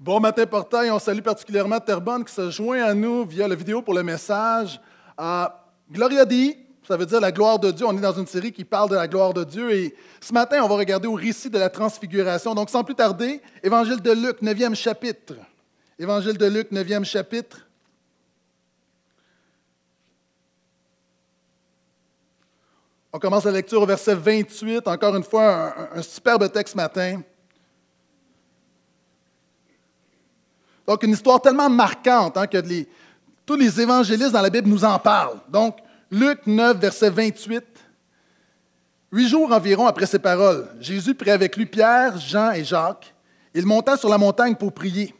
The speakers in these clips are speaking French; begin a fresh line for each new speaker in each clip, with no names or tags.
Bon matin, portail. On salue particulièrement Terbonne qui se joint à nous via la vidéo pour le message. Euh, Gloria Dei, ça veut dire la gloire de Dieu. On est dans une série qui parle de la gloire de Dieu. Et ce matin, on va regarder au récit de la transfiguration. Donc, sans plus tarder, Évangile de Luc, 9e chapitre. Évangile de Luc, 9e chapitre. On commence la lecture au verset 28. Encore une fois, un, un superbe texte ce matin. Donc, une histoire tellement marquante hein, que tous les évangélistes dans la Bible nous en parlent. Donc, Luc 9, verset 28. Huit jours environ après ces paroles, Jésus prit avec lui Pierre, Jean et Jacques. Il monta sur la montagne pour prier.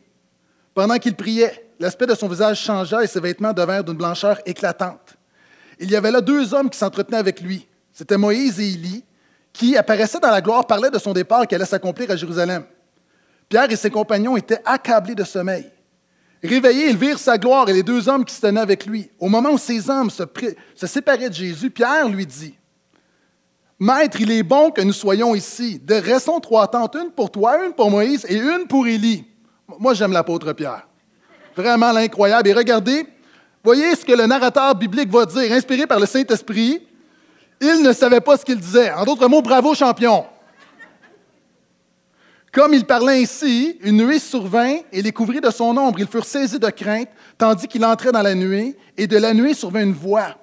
Pendant qu'il priait, l'aspect de son visage changea et ses vêtements devinrent d'une blancheur éclatante. Il y avait là deux hommes qui s'entretenaient avec lui. C'étaient Moïse et Élie, qui apparaissaient dans la gloire, parlaient de son départ qui allait s'accomplir à Jérusalem. Pierre et ses compagnons étaient accablés de sommeil. Réveillés, ils virent sa gloire et les deux hommes qui se tenaient avec lui. Au moment où ces hommes se, séparaient de Jésus, Pierre lui dit, Maître, il est bon que nous soyons ici. De restons trois tentes, une pour toi, une pour Moïse et une pour Élie. Moi, j'aime l'apôtre Pierre. Vraiment l'incroyable. Et regardez, voyez ce que le narrateur biblique va dire, inspiré par le Saint-Esprit. Il ne savait pas ce qu'il disait. En d'autres mots, bravo champion. Comme il parlait ainsi, une nuée survint et les couvrit de son ombre. Ils furent saisis de crainte, tandis qu'il entrait dans la nuée, et de la nuée survint une voix.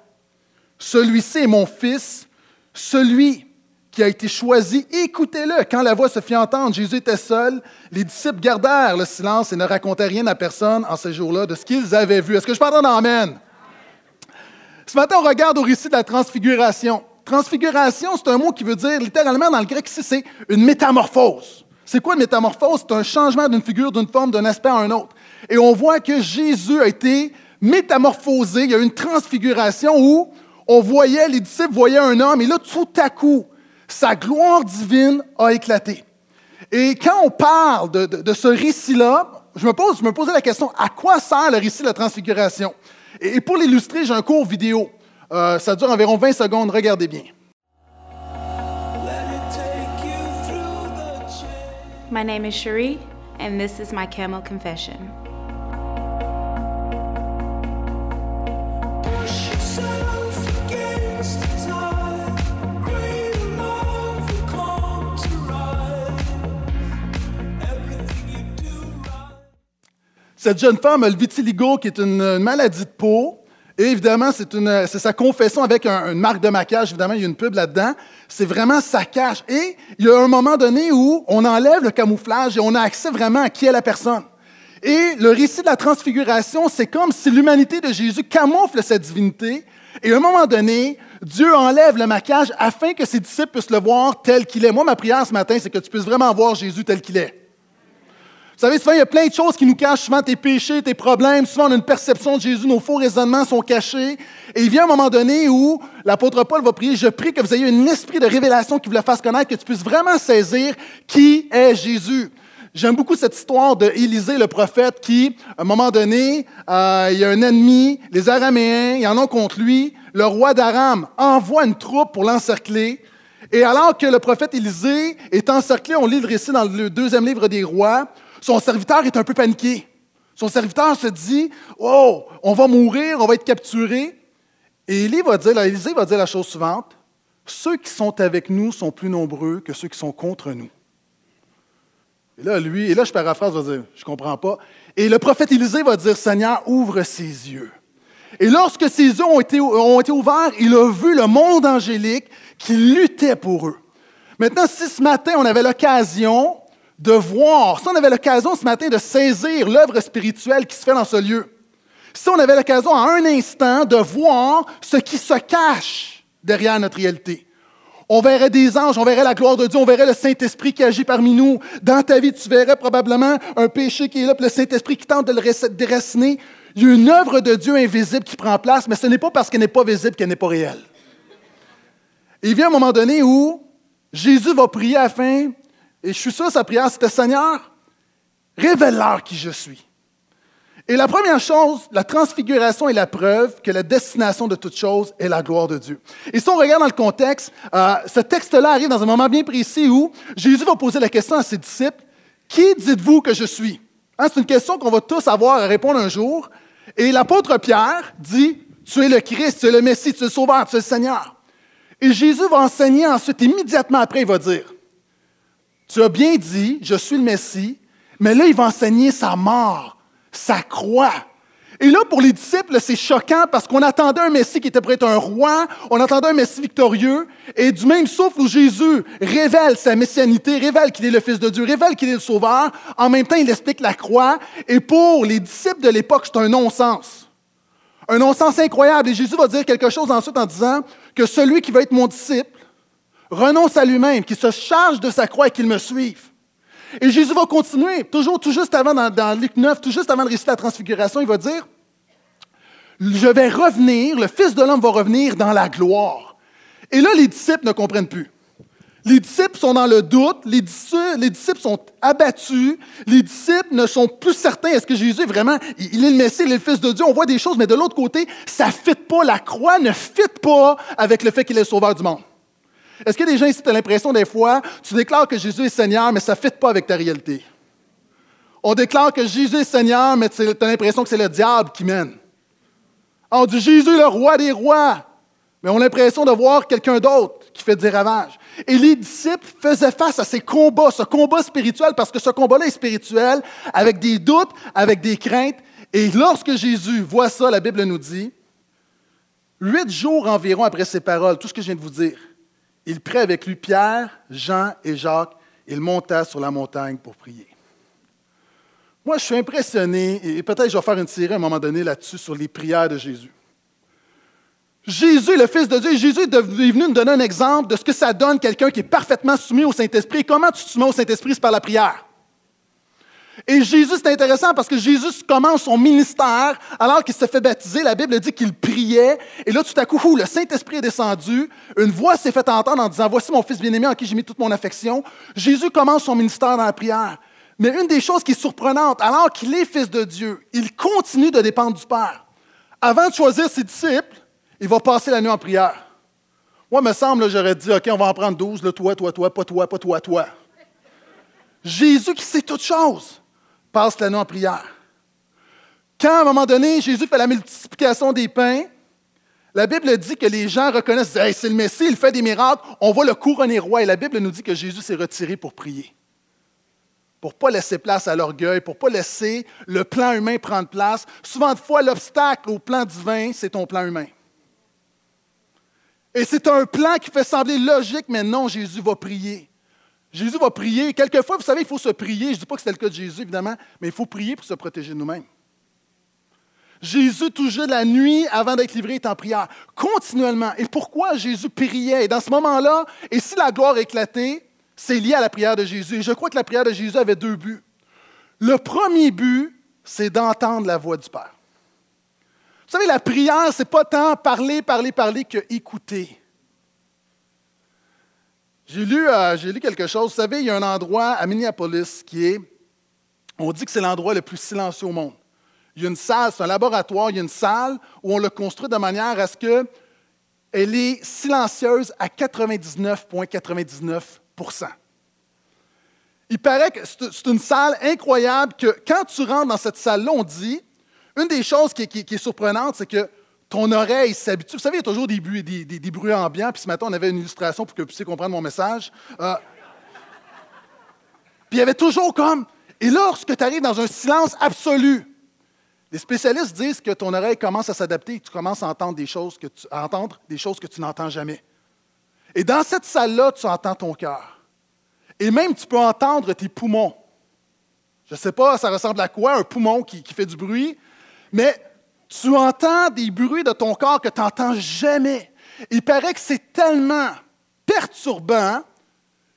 Celui-ci est mon fils, celui qui a été choisi, écoutez-le. Quand la voix se fit entendre, Jésus était seul. Les disciples gardèrent le silence et ne racontaient rien à personne en ces jours-là de ce qu'ils avaient vu. Est-ce que je parle d'un Amen? Ce matin, on regarde au récit de la transfiguration. Transfiguration, c'est un mot qui veut dire, littéralement dans le grec c'est une métamorphose. C'est quoi une métamorphose? C'est un changement d'une figure, d'une forme, d'un aspect à un autre. Et on voit que Jésus a été métamorphosé. Il y a eu une transfiguration où on voyait, les disciples voyaient un homme, et là, tout à coup, sa gloire divine a éclaté. Et quand on parle de, ce récit-là, je me, pose, posais la question, à quoi sert le récit de la transfiguration? Et, pour l'illustrer, j'ai un court vidéo. Euh, ça dure environ 20 secondes, regardez bien.
My name is Cherie, and this is my camel confession.
Cette jeune femme a le vitiligo, qui est une euh, maladie de peau. Et évidemment, c'est sa confession avec une marque de maquillage. Évidemment, il y a une pub là-dedans. C'est vraiment sa cache. Et il y a un moment donné où on enlève le camouflage et on a accès vraiment à qui est la personne. Et le récit de la transfiguration, c'est comme si l'humanité de Jésus camoufle cette divinité. Et à un moment donné, Dieu enlève le maquillage afin que ses disciples puissent le voir tel qu'il est. Moi, ma prière ce matin, c'est que tu puisses vraiment voir Jésus tel qu'il est. Vous savez, souvent, il y a plein de choses qui nous cachent, souvent tes péchés, tes problèmes. Souvent, on a une perception de Jésus, nos faux raisonnements sont cachés. Et il vient un moment donné où l'apôtre Paul va prier, je prie que vous ayez un esprit de révélation qui vous le fasse connaître, que tu puisses vraiment saisir qui est Jésus. J'aime beaucoup cette histoire de Élisée, le prophète, qui, à un moment donné, euh, il y a un ennemi, les Araméens, ils en ont contre lui. Le roi d'Aram envoie une troupe pour l'encercler. Et alors que le prophète Élisée est encerclé, on lit le récit dans le deuxième livre des rois, son serviteur est un peu paniqué. Son serviteur se dit Oh, on va mourir, on va être capturé. Et Élisée va dire la chose suivante Ceux qui sont avec nous sont plus nombreux que ceux qui sont contre nous. Et là, lui, et là, je paraphrase, va dire Je comprends pas. Et le prophète Élisée va dire Seigneur, ouvre ses yeux. Et lorsque ses yeux ont été, ont été ouverts, il a vu le monde angélique qui luttait pour eux. Maintenant, si ce matin on avait l'occasion de voir, si on avait l'occasion ce matin de saisir l'œuvre spirituelle qui se fait dans ce lieu, si on avait l'occasion à un instant de voir ce qui se cache derrière notre réalité, on verrait des anges, on verrait la gloire de Dieu, on verrait le Saint-Esprit qui agit parmi nous. Dans ta vie, tu verrais probablement un péché qui est là, puis le Saint-Esprit qui tente de le déraciner. Il y a une œuvre de Dieu invisible qui prend place, mais ce n'est pas parce qu'elle n'est pas visible qu'elle n'est pas réelle. il vient un moment donné où Jésus va prier afin et je suis sûr, sa prière, c'était Seigneur, révèle-leur qui je suis. Et la première chose, la transfiguration est la preuve que la destination de toute chose est la gloire de Dieu. Et si on regarde dans le contexte, euh, ce texte-là arrive dans un moment bien précis où Jésus va poser la question à ses disciples, Qui dites-vous que je suis? Hein, c'est une question qu'on va tous avoir à répondre un jour. Et l'apôtre Pierre dit, tu es le Christ, tu es le Messie, tu es le Sauveur, tu es le Seigneur. Et Jésus va enseigner ensuite, immédiatement après, il va dire, tu as bien dit, je suis le Messie, mais là, il va enseigner sa mort, sa croix. Et là, pour les disciples, c'est choquant parce qu'on attendait un Messie qui était prêt être un roi, on attendait un Messie victorieux, et du même souffle où Jésus révèle sa messianité, révèle qu'il est le Fils de Dieu, révèle qu'il est le Sauveur, en même temps, il explique la croix, et pour les disciples de l'époque, c'est un non-sens. Un non-sens incroyable. Et Jésus va dire quelque chose ensuite en disant que celui qui va être mon disciple renonce à lui-même, qu'il se charge de sa croix et qu'il me suive. Et Jésus va continuer, toujours tout juste avant, dans, Luc 9, tout juste avant de la transfiguration, il va dire, je vais revenir, le Fils de l'homme va revenir dans la gloire. Et là, les disciples ne comprennent plus. Les disciples sont dans le doute, les disciples, les disciples, sont abattus, les disciples ne sont plus certains, est-ce que Jésus est vraiment, il est le Messie, il est le Fils de Dieu, on voit des choses, mais de l'autre côté, ça ne fit pas, la croix ne fit pas avec le fait qu'il est le sauveur du monde. Est-ce a des gens ici qui ont l'impression des fois, tu déclares que Jésus est Seigneur, mais ça ne fit pas avec ta réalité? On déclare que Jésus est Seigneur, mais tu as l'impression que c'est le diable qui mène. On dit Jésus le roi des rois, mais on a l'impression de voir quelqu'un d'autre qui fait des ravages. Et les disciples faisaient face à ces combats, ce combat spirituel, parce que ce combat-là est spirituel, avec des doutes, avec des craintes. Et lorsque Jésus voit ça, la Bible nous dit, huit jours environ après ces paroles, tout ce que je viens de vous dire, il prit avec lui Pierre, Jean et Jacques. Il monta sur la montagne pour prier. Moi, je suis impressionné, et peut-être je vais faire une série à un moment donné là-dessus sur les prières de Jésus. Jésus, le Fils de Dieu, Jésus est venu nous donner un exemple de ce que ça donne quelqu'un qui est parfaitement soumis au Saint-Esprit. Comment tu te soumets au Saint-Esprit? C'est par la prière. Et Jésus, c'est intéressant parce que Jésus commence son ministère alors qu'il se fait baptiser. La Bible dit qu'il priait. Et là, tout à coup, le Saint-Esprit est descendu. Une voix s'est faite entendre en disant, Voici mon fils bien-aimé en qui j'ai mis toute mon affection. Jésus commence son ministère dans la prière. Mais une des choses qui est surprenante, alors qu'il est fils de Dieu, il continue de dépendre du Père. Avant de choisir ses disciples, il va passer la nuit en prière. Moi, me semble, j'aurais dit, OK, on va en prendre douze, le toi, toi, toi, pas toi, pas toi, toi. Jésus qui sait toutes choses passe la nuit en prière. Quand, à un moment donné, Jésus fait la multiplication des pains, la Bible dit que les gens reconnaissent, c'est le Messie, il fait des miracles, on va le couronner roi. Et la Bible nous dit que Jésus s'est retiré pour prier. Pour ne pas laisser place à l'orgueil, pour ne pas laisser le plan humain prendre place. Souvent de fois, l'obstacle au plan divin, c'est ton plan humain. Et c'est un plan qui fait sembler logique, mais non, Jésus va prier. Jésus va prier. Quelquefois, vous savez, il faut se prier. Je ne dis pas que c'était le cas de Jésus, évidemment, mais il faut prier pour se protéger nous-mêmes. Jésus, toujours la nuit, avant d'être livré, est en prière, continuellement. Et pourquoi Jésus priait? Et dans ce moment-là, et si la gloire éclatait, c'est lié à la prière de Jésus. Et je crois que la prière de Jésus avait deux buts. Le premier but, c'est d'entendre la voix du Père. Vous savez, la prière, ce n'est pas tant parler, parler, parler que écouter. J'ai lu, euh, quelque chose. Vous savez, il y a un endroit à Minneapolis qui est, on dit que c'est l'endroit le plus silencieux au monde. Il y a une salle, c'est un laboratoire, il y a une salle où on l'a construit de manière à ce qu'elle est silencieuse à 99,99% Il paraît que c'est une salle incroyable que quand tu rentres dans cette salle-là, on dit, une des choses qui est surprenante, c'est que ton oreille s'habitue. Vous savez, il y a toujours des bruits, des, ambiants. Puis ce matin, on avait une illustration pour que vous puissiez comprendre mon message. Euh, puis il y avait toujours comme. Et lorsque tu arrives dans un silence absolu, les spécialistes disent que ton oreille commence à s'adapter et tu commences à entendre des choses que tu, à entendre des choses que tu n'entends jamais. Et dans cette salle-là, tu entends ton cœur. Et même, tu peux entendre tes poumons. Je ne sais pas, ça ressemble à quoi, un poumon qui, qui fait du bruit, mais tu entends des bruits de ton corps que tu n'entends jamais. Il paraît que c'est tellement perturbant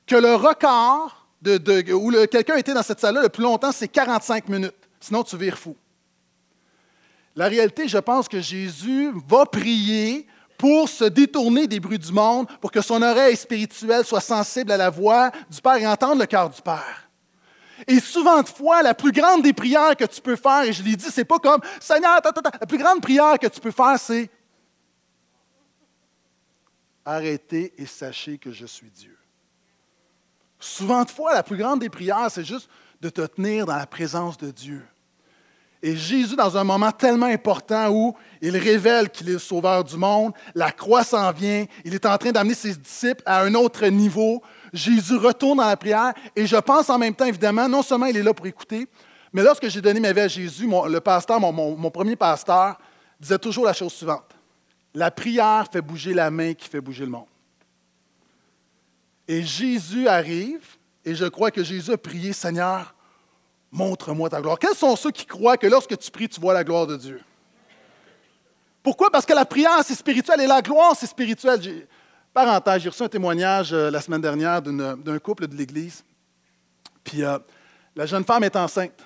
que le record de, où quelqu'un était dans cette salle-là le plus longtemps, c'est 45 minutes. Sinon, tu vires fou. La réalité, je pense que Jésus va prier pour se détourner des bruits du monde, pour que son oreille spirituelle soit sensible à la voix du Père et entendre le cœur du Père. Et souvent de fois, la plus grande des prières que tu peux faire, et je l'ai dit, c'est pas comme Seigneur, la plus grande prière que tu peux faire, c'est arrêtez et sachez que je suis Dieu. Souvent de fois, la plus grande des prières, c'est juste de te tenir dans la présence de Dieu. Et Jésus, dans un moment tellement important où il révèle qu'il est le sauveur du monde, la croix s'en vient, il est en train d'amener ses disciples à un autre niveau. Jésus retourne dans la prière et je pense en même temps, évidemment, non seulement il est là pour écouter, mais lorsque j'ai donné ma vie à Jésus, le pasteur, mon premier pasteur, disait toujours la chose suivante. La prière fait bouger la main qui fait bouger le monde. Et Jésus arrive, et je crois que Jésus a prié, Seigneur, montre-moi ta gloire. Quels sont ceux qui croient que lorsque tu pries, tu vois la gloire de Dieu? Pourquoi? Parce que la prière, c'est spirituel et la gloire, c'est spirituel. Parenthèse, j'ai reçu un témoignage euh, la semaine dernière d'un couple de l'Église. Puis euh, la jeune femme est enceinte.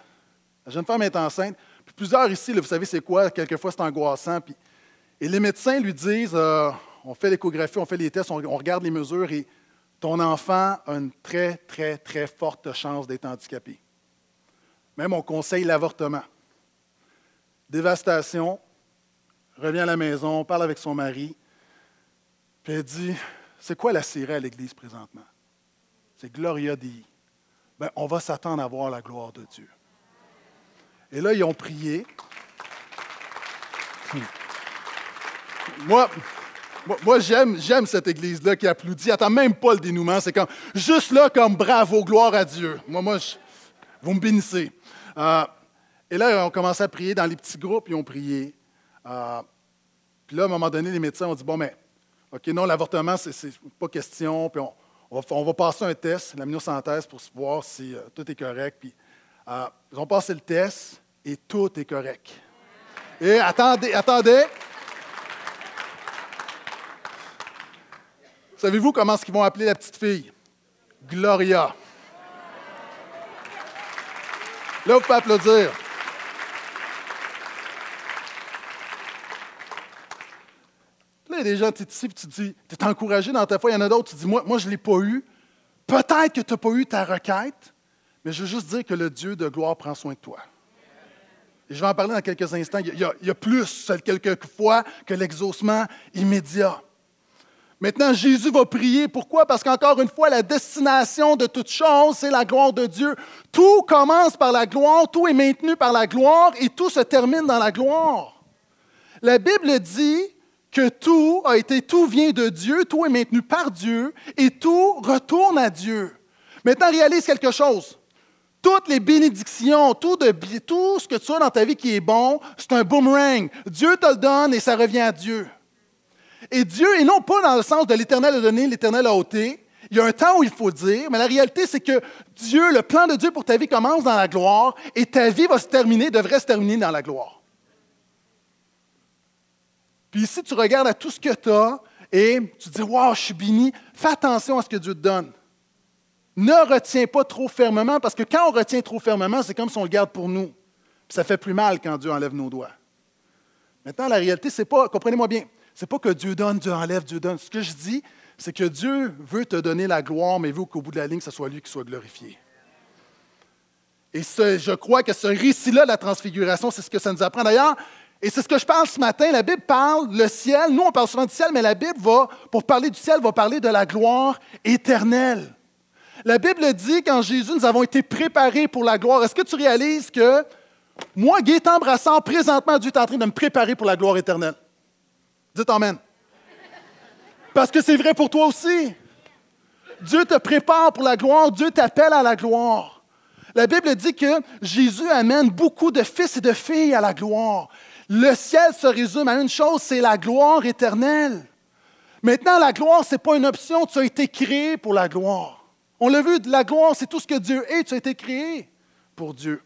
La jeune femme est enceinte. Puis plusieurs ici, vous savez, c'est quoi? Quelquefois, c'est angoissant. Puis, et les médecins lui disent euh, on fait l'échographie, on fait les tests, on, on regarde les mesures et ton enfant a une très, très, très forte chance d'être handicapé. Même on conseille l'avortement. Dévastation, revient à la maison, parle avec son mari, puis elle dit C'est quoi la série à l'Église présentement? C'est Gloria Dei. Ben, on va s'attendre à voir la gloire de Dieu. Et là, ils ont prié. Moi, moi, j'aime, cette église-là qui applaudit. Attends même pas le dénouement. C'est comme juste là, comme bravo, gloire à Dieu. Moi, moi, vous me bénissez. Euh, et là, on commencé à prier dans les petits groupes, ils ont prié. Euh, puis là, à un moment donné, les médecins ont dit Bon, mais, OK, non, l'avortement, c'est, pas question. Puis on, va, passer un test, l'amniosynthèse, pour voir si euh, tout est correct. Puis ils ont passé le test et tout est correct. Et attendez, attendez. Savez-vous comment est-ce qu'ils vont appeler la petite fille? Gloria. Là, vous pouvez applaudir. Il y a des gens, tu ici, tu te dis, tu es encouragé dans ta foi. Il y en a d'autres, tu dis, moi, moi je ne l'ai pas eu. Peut-être que tu n'as pas eu ta requête, mais je veux juste dire que le Dieu de gloire prend soin de toi. Je vais en parler dans quelques instants. Il y a, il y a plus, quelquefois, que l'exaucement immédiat. Maintenant, Jésus va prier. Pourquoi? Parce qu'encore une fois, la destination de toute chose, c'est la gloire de Dieu. Tout commence par la gloire, tout est maintenu par la gloire et tout se termine dans la gloire. La Bible dit que tout a été, tout vient de Dieu, tout est maintenu par Dieu et tout retourne à Dieu. Maintenant, réalise quelque chose. Toutes les bénédictions, tout, tout ce que tu as dans ta vie qui est bon, c'est un boomerang. Dieu te le donne et ça revient à Dieu. Et Dieu, et non pas dans le sens de l'éternel a donné, l'éternel a ôté. Il y a un temps où il faut dire, mais la réalité, c'est que Dieu, le plan de Dieu pour ta vie commence dans la gloire et ta vie va se terminer, devrait se terminer dans la gloire. Puis ici, tu regardes à tout ce que tu as et tu te dis, Waouh, je suis béni. Fais attention à ce que Dieu te donne. Ne retiens pas trop fermement, parce que quand on retient trop fermement, c'est comme si on le garde pour nous. Puis ça fait plus mal quand Dieu enlève nos doigts. Maintenant, la réalité, c'est pas, comprenez-moi bien, n'est pas que Dieu donne, Dieu enlève, Dieu donne. Ce que je dis, c'est que Dieu veut te donner la gloire, mais veut qu'au bout de la ligne, ce soit lui qui soit glorifié. Et je crois que ce récit-là, la transfiguration, c'est ce que ça nous apprend. D'ailleurs, et c'est ce que je parle ce matin, la Bible parle, le ciel, nous on parle souvent du ciel, mais la Bible va, pour parler du ciel, va parler de la gloire éternelle. La Bible dit qu'en Jésus, nous avons été préparés pour la gloire. Est-ce que tu réalises que moi, Gaétan Brassard, présentement, Dieu est en train de me préparer pour la gloire éternelle? Dites Amen. Parce que c'est vrai pour toi aussi. Dieu te prépare pour la gloire, Dieu t'appelle à la gloire. La Bible dit que Jésus amène beaucoup de fils et de filles à la gloire. Le ciel se résume à une chose, c'est la gloire éternelle. Maintenant, la gloire, ce n'est pas une option, tu as été créé pour la gloire. On l'a vu, la gloire, c'est tout ce que Dieu est, tu as été créé pour Dieu.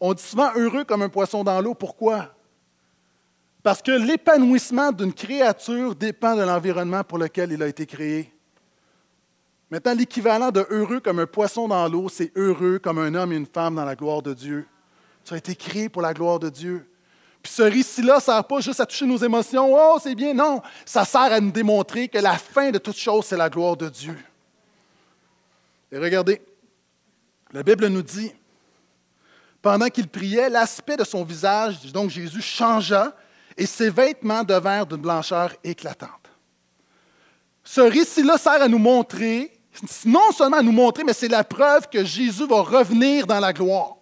On dit souvent heureux comme un poisson dans l'eau. Pourquoi? Parce que l'épanouissement d'une créature dépend de l'environnement pour lequel il a été créé. Maintenant, l'équivalent de heureux comme un poisson dans l'eau, c'est heureux comme un homme et une femme dans la gloire de Dieu. Tu as été créé pour la gloire de Dieu. Puis ce récit-là ne sert pas juste à toucher nos émotions. Oh, c'est bien. Non, ça sert à nous démontrer que la fin de toute chose, c'est la gloire de Dieu. Et regardez, la Bible nous dit, pendant qu'il priait, l'aspect de son visage, donc Jésus, changea et ses vêtements devinrent d'une blancheur éclatante. Ce récit-là sert à nous montrer non seulement à nous montrer, mais c'est la preuve que Jésus va revenir dans la gloire.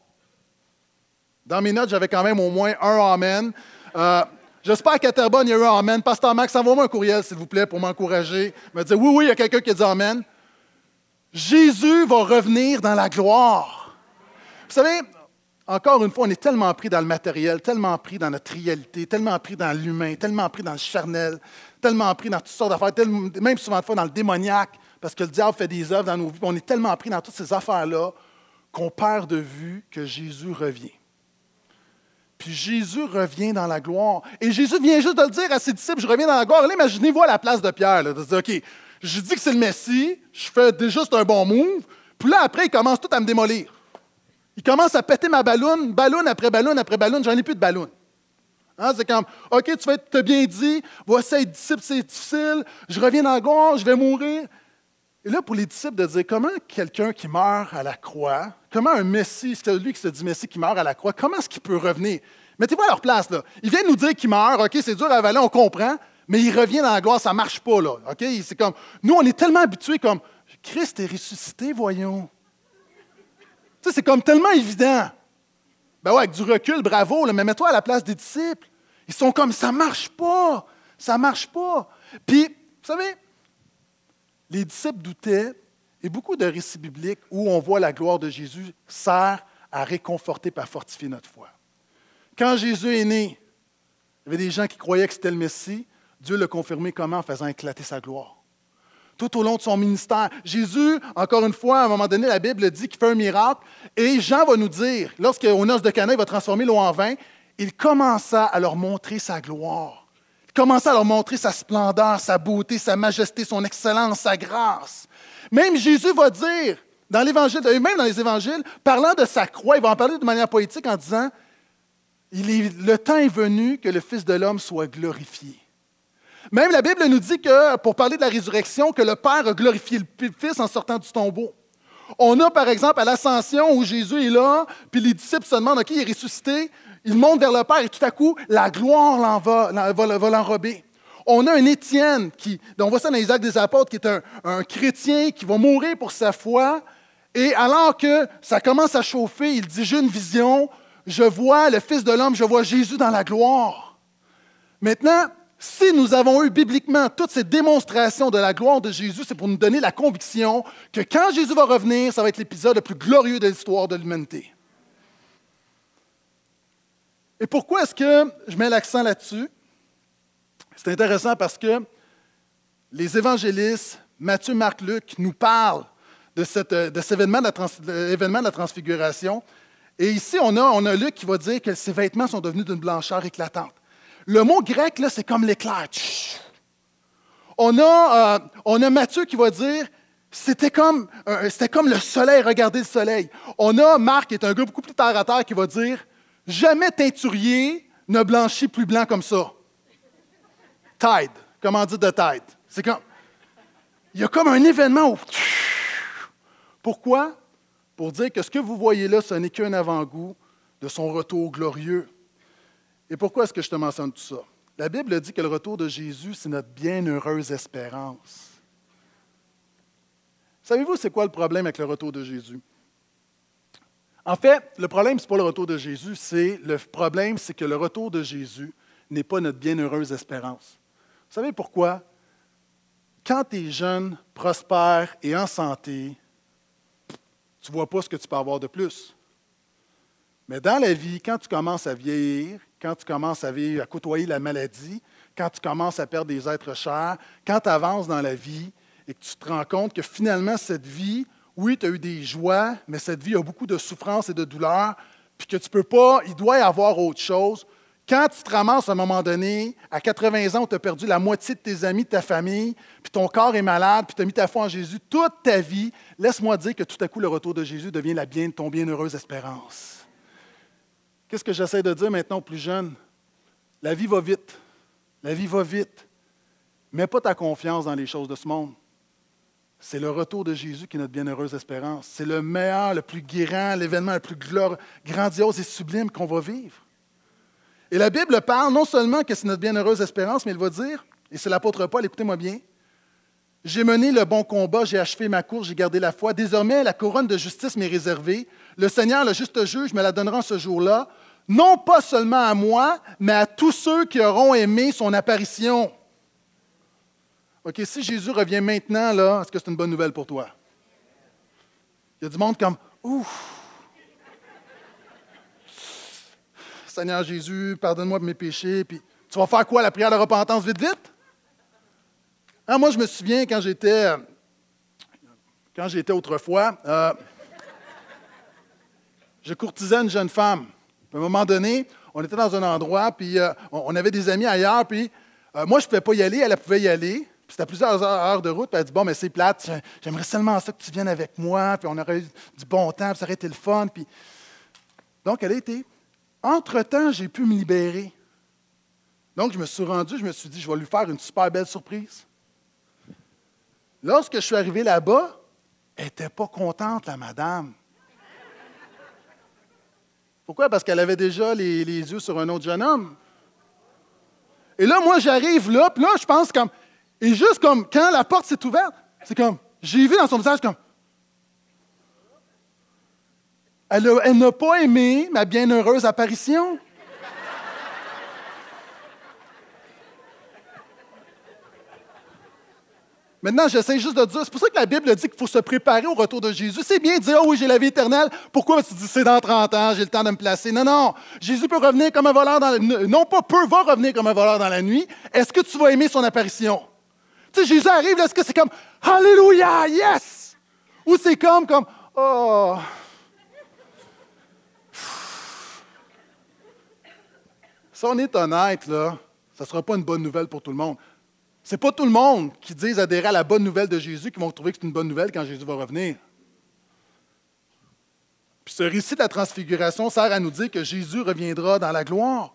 Dans mes notes, j'avais quand même au moins un Amen. Euh, J'espère qu'à Terrebonne, il y a eu un Amen. Pasteur Max, envoie-moi un courriel, s'il vous plaît, pour m'encourager. Me dire, oui, oui, il y a quelqu'un qui a dit Amen. Jésus va revenir dans la gloire. Vous savez, encore une fois, on est tellement pris dans le matériel, tellement pris dans notre réalité, tellement pris dans l'humain, tellement pris dans le charnel, tellement pris dans toutes sortes d'affaires, même souvent de fois dans le démoniaque, parce que le diable fait des œuvres dans nos vies. On est tellement pris dans toutes ces affaires-là qu'on perd de vue que Jésus revient. Puis Jésus revient dans la gloire. Et Jésus vient juste de le dire à ses disciples, je reviens dans la gloire. Imaginez-vous à la place de Pierre, OK, je dis que c'est le Messie, je fais juste un bon move, puis là, après, il commence tout à me démolir. Il commence à péter ma ballon, ballon après ballon après ballon, j'en ai plus de ballon. Hein, c'est comme, OK, tu vas être bien dit, voici être disciple, c'est difficile, je reviens dans la gloire, je vais mourir. Et là, pour les disciples, de dire comment quelqu'un qui meurt à la croix, comment un Messie, c'est lui qui se dit Messie qui meurt à la croix, comment est-ce qu'il peut revenir? Mettez-vous à leur place, là. Il vient nous dire qu'il meurt, OK, c'est dur à avaler, on comprend, mais il revient dans la gloire, ça ne marche pas, là. OK? C'est comme, nous, on est tellement habitués comme, Christ est ressuscité, voyons. Tu sais, c'est comme tellement évident. Ben ouais, avec du recul, bravo, là, mais mets-toi à la place des disciples. Ils sont comme, ça marche pas, ça marche pas. Puis, vous savez, les disciples doutaient, et beaucoup de récits bibliques où on voit la gloire de Jésus sert à réconforter et à fortifier notre foi. Quand Jésus est né, il y avait des gens qui croyaient que c'était le Messie. Dieu l'a confirmé comment? En faisant éclater sa gloire. Tout au long de son ministère. Jésus, encore une fois, à un moment donné, la Bible dit qu'il fait un miracle. Et Jean va nous dire, lorsqu'au noces de Cana, il va transformer l'eau en vin, il commença à leur montrer sa gloire commençait à leur montrer sa splendeur, sa beauté, sa majesté, son excellence, sa grâce. Même Jésus va dire, dans l'Évangile, même dans les Évangiles, parlant de sa croix, il va en parler de manière poétique en disant Le temps est venu que le Fils de l'homme soit glorifié. Même la Bible nous dit que, pour parler de la résurrection, que le Père a glorifié le Fils en sortant du tombeau. On a, par exemple, à l'ascension où Jésus est là, puis les disciples se demandent, OK, il est ressuscité. Il monte vers le Père et tout à coup, la gloire va, l'enrober. On a un Étienne, qui, on voit ça dans les actes des apôtres, qui est un, chrétien qui va mourir pour sa foi. Et alors que ça commence à chauffer, il dit, j'ai une vision, je vois le Fils de l'homme, je vois Jésus dans la gloire. Maintenant, si nous avons eu bibliquement toutes ces démonstrations de la gloire de Jésus, c'est pour nous donner la conviction que quand Jésus va revenir, ça va être l'épisode le plus glorieux de l'histoire de l'humanité. Et pourquoi est-ce que je mets l'accent là-dessus? C'est intéressant parce que les évangélistes, Matthieu, Marc, Luc, nous parlent de, cet événement de, la transfiguration. Et ici, on a, Luc qui va dire que ses vêtements sont devenus d'une blancheur éclatante. Le mot grec, là, c'est comme l'éclair. On a, euh, on a Matthieu qui va dire c'était comme, c'était comme le soleil, regardez le soleil. On a Marc, qui est un gars beaucoup plus terre à terre, qui va dire Jamais teinturier ne blanchit plus blanc comme ça. Tide, comment dire de tide? C'est comme. Il y a comme un événement où. Pourquoi? Pour dire que ce que vous voyez là, ce n'est qu'un avant-goût de son retour glorieux. Et pourquoi est-ce que je te mentionne tout ça? La Bible dit que le retour de Jésus, c'est notre bienheureuse espérance. Savez-vous, c'est quoi le problème avec le retour de Jésus? En fait, le problème, ce n'est pas le retour de Jésus, c'est le problème, c'est que le retour de Jésus n'est pas notre bienheureuse espérance. Vous savez pourquoi? Quand tu es jeune, prospère et en santé, tu ne vois pas ce que tu peux avoir de plus. Mais dans la vie, quand tu commences à vieillir, quand tu commences à, vivre, à côtoyer la maladie, quand tu commences à perdre des êtres chers, quand tu avances dans la vie et que tu te rends compte que finalement, cette vie, oui, tu as eu des joies, mais cette vie a beaucoup de souffrances et de douleurs, puis que tu ne peux pas, il doit y avoir autre chose. Quand tu te ramasses à un moment donné, à 80 ans, tu as perdu la moitié de tes amis, de ta famille, puis ton corps est malade, puis tu as mis ta foi en Jésus toute ta vie, laisse-moi dire que tout à coup, le retour de Jésus devient la bien, ton bienheureuse espérance. Qu'est-ce que j'essaie de dire maintenant aux plus jeunes? La vie va vite. La vie va vite. Mets pas ta confiance dans les choses de ce monde. C'est le retour de Jésus qui est notre bienheureuse espérance. C'est le meilleur, le plus guérant, l'événement le plus grandiose et sublime qu'on va vivre. Et la Bible parle non seulement que c'est notre bienheureuse espérance, mais elle va dire, et c'est l'apôtre Paul, écoutez-moi bien, J'ai mené le bon combat, j'ai achevé ma course, j'ai gardé la foi. Désormais, la couronne de justice m'est réservée. Le Seigneur, le juste juge, me la donnera ce jour-là, non pas seulement à moi, mais à tous ceux qui auront aimé son apparition. OK, si Jésus revient maintenant, là, est-ce que c'est une bonne nouvelle pour toi? Il y a du monde comme Ouf! Seigneur Jésus, pardonne-moi de mes péchés. Puis, tu vas faire quoi, la prière de repentance, vite, vite? Ah, moi, je me souviens quand j'étais, quand j'étais autrefois, euh, je courtisais une jeune femme. À un moment donné, on était dans un endroit, puis euh, on avait des amis ailleurs, puis euh, moi, je ne pouvais pas y aller, elle, pouvait y aller. C'était plusieurs heures de route, puis elle dit Bon, mais c'est plate, j'aimerais seulement ça que tu viennes avec moi, puis on aurait eu du bon temps, puis ça aurait été le fun. Puis... Donc, elle a été. Entre-temps, j'ai pu me libérer. Donc, je me suis rendu, je me suis dit Je vais lui faire une super belle surprise. Lorsque je suis arrivé là-bas, elle n'était pas contente, la madame. Pourquoi? Parce qu'elle avait déjà les, yeux sur un autre jeune homme. Et là, moi, j'arrive là, puis là, je pense comme. Et juste comme quand la porte s'est ouverte, c'est comme. J'ai vu dans son visage comme. Elle, n'a pas aimé ma bienheureuse apparition. Maintenant, j'essaie juste de dire, c'est pour ça que la Bible dit qu'il faut se préparer au retour de Jésus. C'est bien de dire, oh oui, j'ai la vie éternelle. Pourquoi tu dis, c'est dans 30 ans, j'ai le temps de me placer? Non, non. Jésus peut revenir comme un voleur dans la nuit. Non pas peut, va revenir comme un voleur dans la nuit. Est-ce que tu vas aimer son apparition? Tu sais, Jésus arrive, est-ce que c'est comme, Alléluia, yes! Ou c'est comme, comme, oh. Si on est honnête, là, ça ne sera pas une bonne nouvelle pour tout le monde. Ce n'est pas tout le monde qui dit adhérer à la bonne nouvelle de Jésus qui vont trouver que c'est une bonne nouvelle quand Jésus va revenir. Puis ce récit de la transfiguration sert à nous dire que Jésus reviendra dans la gloire.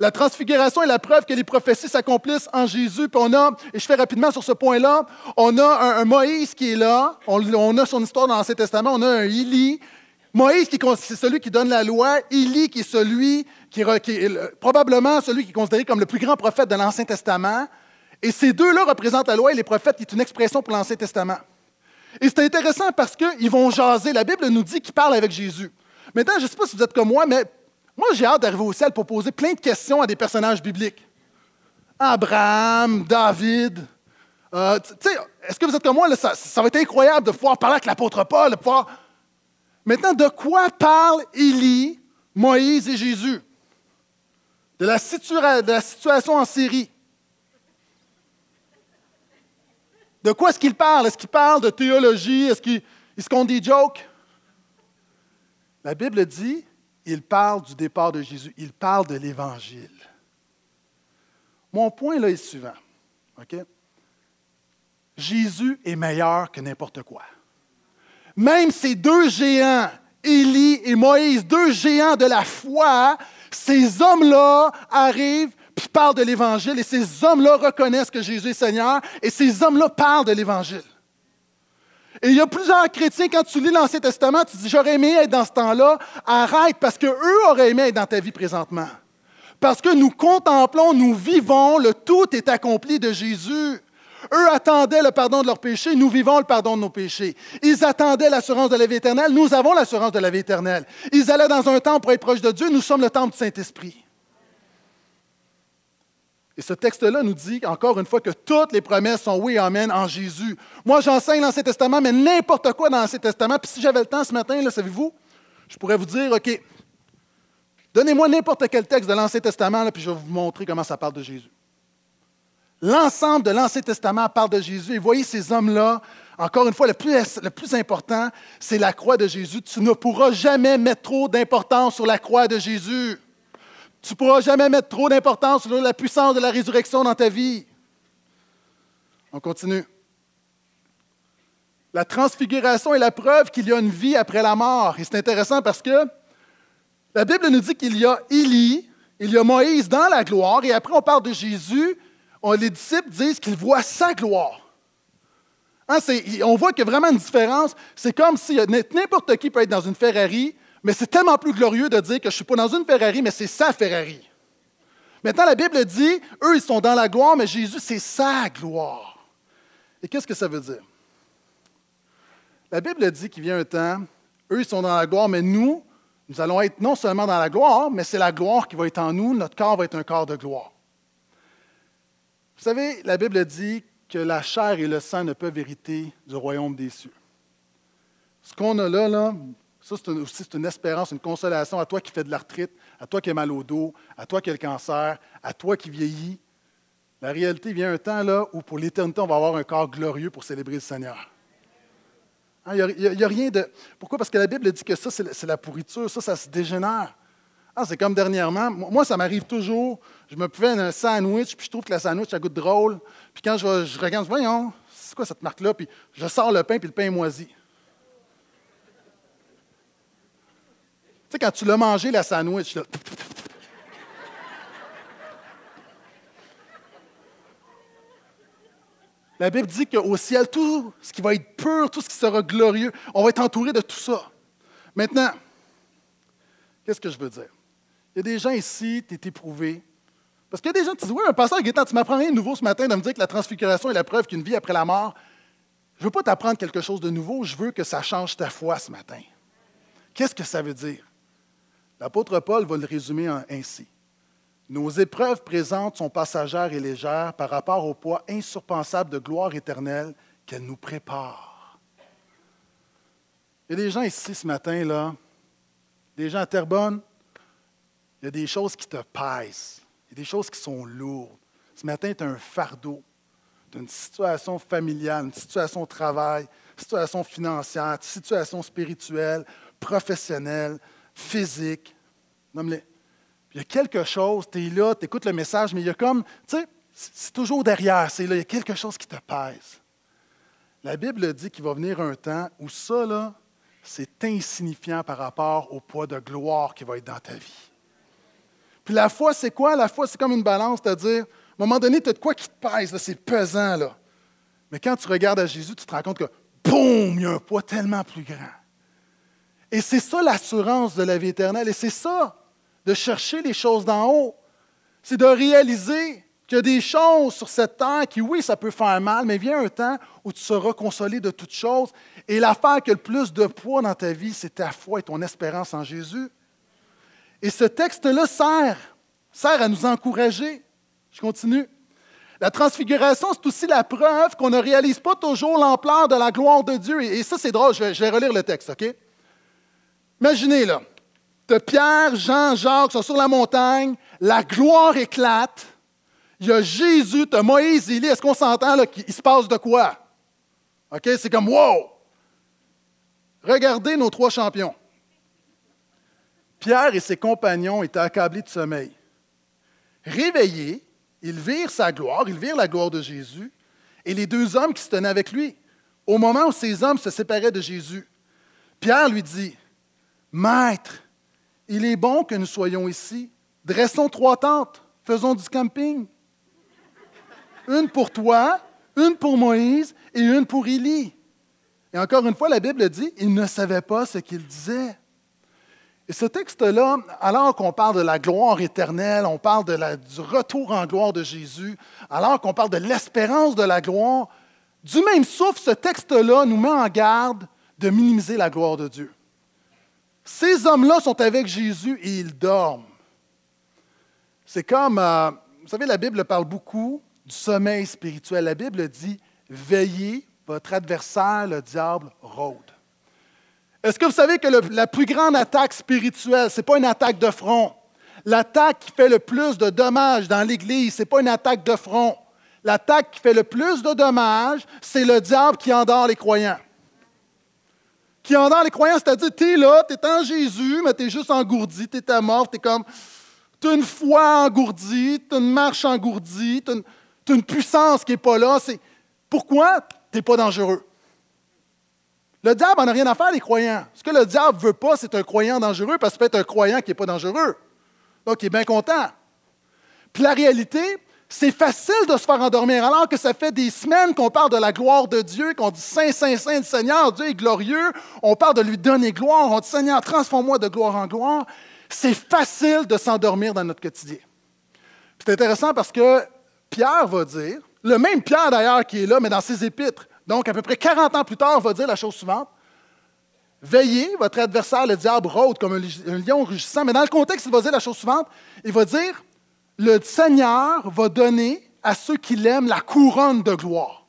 La transfiguration est la preuve que les prophéties s'accomplissent en Jésus. Puis on a, et je fais rapidement sur ce point-là, on a un, Moïse qui est là, on, a son histoire dans l'Ancien Testament, on a un Élie. Moïse, c'est celui qui donne la loi, Élie, qui est celui qui, qui est probablement celui qui est considéré comme le plus grand prophète de l'Ancien Testament. Et ces deux-là représentent la loi et les prophètes, qui est une expression pour l'Ancien Testament. Et c'est intéressant parce qu'ils vont jaser. La Bible nous dit qu'ils parlent avec Jésus. Maintenant, je ne sais pas si vous êtes comme moi, mais moi, j'ai hâte d'arriver au ciel pour poser plein de questions à des personnages bibliques. Abraham, David. Euh, est-ce que vous êtes comme moi? ça, va être incroyable de pouvoir parler avec l'apôtre Paul. De. Maintenant, de quoi parlent Élie, Moïse et Jésus? De la, situation en Syrie. De quoi est-ce qu'il parle? Est-ce qu'il parle de théologie? Est-ce qu'il se compte des jokes? La Bible dit, il parle du départ de Jésus, il parle de l'Évangile. Mon point là est suivant. Jésus est meilleur que n'importe quoi. Même ces deux géants, Élie et Moïse, deux géants de la foi, ces hommes-là arrivent puis parlent de l'Évangile et ces hommes-là reconnaissent que Jésus est Seigneur et ces hommes-là parlent de l'Évangile. Et il y a plusieurs chrétiens, quand tu lis l'Ancien Testament, tu dis J'aurais aimé être dans ce temps-là. Arrête, parce qu'eux auraient aimé être dans ta vie présentement. Parce que nous contemplons, nous vivons, le tout est accompli de Jésus. Eux attendaient le pardon de leurs péchés, nous vivons le pardon de nos péchés. Ils attendaient l'assurance de la vie éternelle, nous avons l'assurance de la vie éternelle. Ils allaient dans un temple pour être proches de Dieu, nous sommes le temple du Saint-Esprit. Et ce texte-là nous dit encore une fois que toutes les promesses sont oui, amen en Jésus. Moi, j'enseigne l'Ancien Testament, mais n'importe quoi dans l'Ancien Testament. Puis si j'avais le temps ce matin, là, savez-vous, je pourrais vous dire, OK, donnez-moi n'importe quel texte de l'Ancien Testament, puis je vais vous montrer comment ça parle de Jésus. L'ensemble de l'Ancien Testament parle de Jésus. Et voyez ces hommes-là, encore une fois, le plus important, c'est la croix de Jésus. Tu ne pourras jamais mettre trop d'importance sur la croix de Jésus. Tu ne pourras jamais mettre trop d'importance sur la puissance de la résurrection dans ta vie. On continue. La transfiguration est la preuve qu'il y a une vie après la mort. Et c'est intéressant parce que la Bible nous dit qu'il y a Élie, il y a Moïse dans la gloire, et après on parle de Jésus, les disciples disent qu'ils voient sa gloire. Hein, on voit qu'il y a vraiment une différence. C'est comme si n'importe qui peut être dans une Ferrari, mais c'est tellement plus glorieux de dire que je ne suis pas dans une Ferrari, mais c'est sa Ferrari. Maintenant, la Bible dit, eux, ils sont dans la gloire, mais Jésus, c'est sa gloire. Et qu'est-ce que ça veut dire? La Bible dit qu'il vient un temps, eux, ils sont dans la gloire, mais nous, nous allons être non seulement dans la gloire, mais c'est la gloire qui va être en nous. Notre corps va être un corps de gloire. Vous savez, la Bible dit que la chair et le sang ne peuvent hériter du royaume des cieux. Ce qu'on a là, là ça, c'est aussi une espérance, une consolation à toi qui fais de l'arthrite, à toi qui as mal au dos, à toi qui as le cancer, à toi qui vieillis. La réalité vient un temps là où pour l'éternité, on va avoir un corps glorieux pour célébrer le Seigneur. Il hein, n'y a, rien de. Pourquoi? Parce que la Bible dit que ça, c'est la pourriture, ça, ça se dégénère. Ah, c'est comme dernièrement. Moi, ça m'arrive toujours. Je me fais un sandwich, puis je trouve que le sandwich, ça goûte drôle. Puis quand je, je regarde, voyons, c'est quoi cette marque-là? Puis je sors le pain, puis le pain est moisi. Sais, quand tu l'as mangé, la sandwich, là. La Bible dit qu'au ciel, tout ce qui va être pur, tout ce qui sera glorieux, on va être entouré de tout ça. Maintenant, qu'est-ce que je veux dire? Il y a des gens ici, tu es éprouvé. Parce qu'il y a des gens qui disent Oui, un pasteur Gaétan, tu m'apprends rien de nouveau ce matin de me dire que la transfiguration est la preuve qu'une vie après la mort. Je ne veux pas t'apprendre quelque chose de nouveau, je veux que ça change ta foi ce matin. Qu'est-ce que ça veut dire? L'apôtre Paul va le résumer ainsi. Nos épreuves présentes sont passagères et légères par rapport au poids insurpassable de gloire éternelle qu'elles nous préparent. Il y a des gens ici ce matin, là, des gens à Terrebonne, il y a des choses qui te pèsent, il y a des choses qui sont lourdes. Ce matin, tu as un fardeau d'une situation familiale, une situation de travail, situation financière, une situation spirituelle, professionnelle, physique. Nomme-les. Il y a quelque chose, tu es là, tu écoutes le message, mais il y a comme, tu sais, c'est toujours derrière, c'est là, il y a quelque chose qui te pèse. La Bible dit qu'il va venir un temps où ça, c'est insignifiant par rapport au poids de gloire qui va être dans ta vie. Puis la foi, c'est quoi? La foi, c'est comme une balance, c'est-à-dire, à un moment donné, tu as de quoi qui te pèse, c'est pesant, là. Mais quand tu regardes à Jésus, tu te rends compte que, boum, il y a un poids tellement plus grand. Et c'est ça l'assurance de la vie éternelle. Et c'est ça de chercher les choses d'en haut. C'est de réaliser qu'il y a des choses sur cette terre qui, oui, ça peut faire mal, mais vient un temps où tu seras consolé de toutes choses. Et l'affaire qui a le plus de poids dans ta vie, c'est ta foi et ton espérance en Jésus. Et ce texte-là sert, sert à nous encourager. Je continue. La transfiguration, c'est aussi la preuve qu'on ne réalise pas toujours l'ampleur de la gloire de Dieu. Et, ça, c'est drôle, je vais, relire le texte, OK? Imaginez, là, Pierre, Jean, Jacques sont sur la montagne, la gloire éclate. Il y a Jésus, tu as Moïse, Élie. Est-ce qu'on s'entend qu'il se passe de quoi? OK? C'est comme wow! Regardez nos trois champions. Pierre et ses compagnons étaient accablés de sommeil. Réveillés, ils virent sa gloire, ils virent la gloire de Jésus et les deux hommes qui se tenaient avec lui. Au moment où ces hommes se séparaient de Jésus, Pierre lui dit, Maître, il est bon que nous soyons ici. Dressons trois tentes, faisons du camping. Une pour toi, une pour Moïse et une pour Élie. Et encore une fois, la Bible dit, il ne savait pas ce qu'il disait. Et ce texte-là, alors qu'on parle de la gloire éternelle, on parle du retour en gloire de Jésus, alors qu'on parle de l'espérance de la gloire, du même souffle, ce texte-là nous met en garde de minimiser la gloire de Dieu. Ces hommes-là sont avec Jésus et ils dorment. C'est comme, euh, vous savez, la Bible parle beaucoup du sommeil spirituel. La Bible dit, veillez, votre adversaire, le diable, rôde. Est-ce que vous savez que la plus grande attaque spirituelle, ce n'est pas une attaque de front? L'attaque qui fait le plus de dommages dans l'Église, ce n'est pas une attaque de front. L'attaque qui fait le plus de dommages, c'est le diable qui endort les croyants qui endort les croyants, c'est-à-dire, tu là, tu en Jésus, mais tu juste engourdi, tu es mort, tu comme, tu une foi engourdie, tu une marche engourdie, tu une puissance qui n'est pas là. Pourquoi tu n'es pas dangereux? Le diable n'a rien à faire, les croyants. Ce que le diable ne veut pas, c'est un croyant dangereux, parce que peut être un croyant qui n'est pas dangereux. Donc, il est bien content. Puis la réalité, c'est facile de se faire endormir, alors que ça fait des semaines qu'on parle de la gloire de Dieu, qu'on dit Saint, Saint, Saint, Seigneur, Dieu est glorieux. On parle de lui donner gloire. On dit Seigneur, transforme-moi de gloire en gloire. C'est facile de s'endormir dans notre quotidien. C'est intéressant parce que Pierre va dire le même Pierre d'ailleurs qui est là, mais dans ses épîtres, donc à peu près 40 ans plus tard, va dire la chose suivante. Veillez, votre adversaire, le diable, rôde comme un lion rugissant. Mais dans le contexte, il va dire la chose suivante. Il va dire, le Seigneur va donner à ceux qui l'aiment la couronne de gloire.